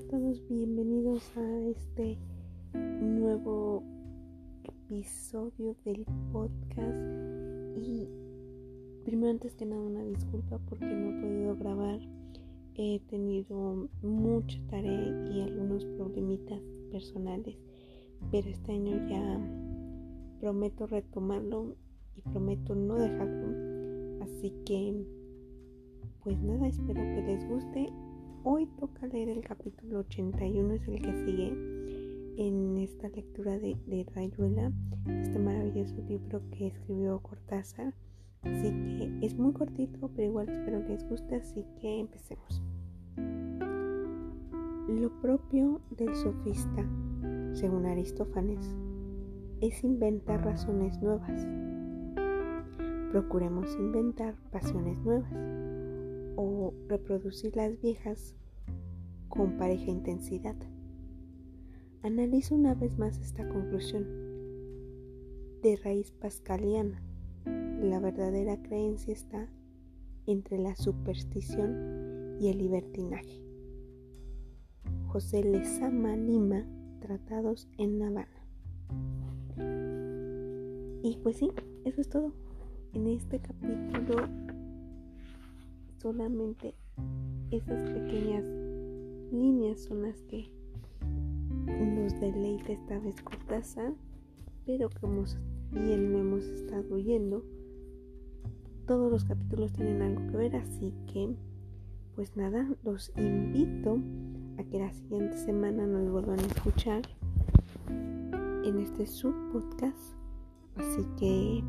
todos, bienvenidos a este nuevo episodio del podcast. Y primero antes que nada una disculpa porque no he podido grabar, he tenido mucha tarea y algunos problemitas personales, pero este año ya prometo retomarlo y prometo no dejarlo, así que pues nada, espero que les guste Hoy toca leer el capítulo 81, es el que sigue en esta lectura de, Rayuela, este maravilloso libro que escribió Cortázar. Así que es muy cortito, pero igual espero que les guste, así que empecemos. Lo propio del sofista, según Aristófanes, es inventar razones nuevas. Procuremos inventar pasiones nuevas o reproducir las viejas con pareja intensidad. Analizo una vez más esta conclusión. De raíz pascaliana, la verdadera creencia está entre la superstición y el libertinaje. José Lezama Lima, Tratados en Navarra. Y pues sí, eso es todo. En este capítulo solamente esas pequeñas líneas son las que nos deleita esta vez Cortázar, pero como bien lo hemos estado oyendo, todos los capítulos tienen algo que ver, así que pues nada, los invito a que la siguiente semana nos vuelvan a escuchar en este subpodcast. Así que,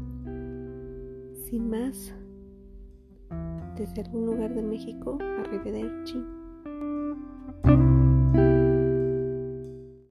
sin más, desde algún lugar de México, arrivederci.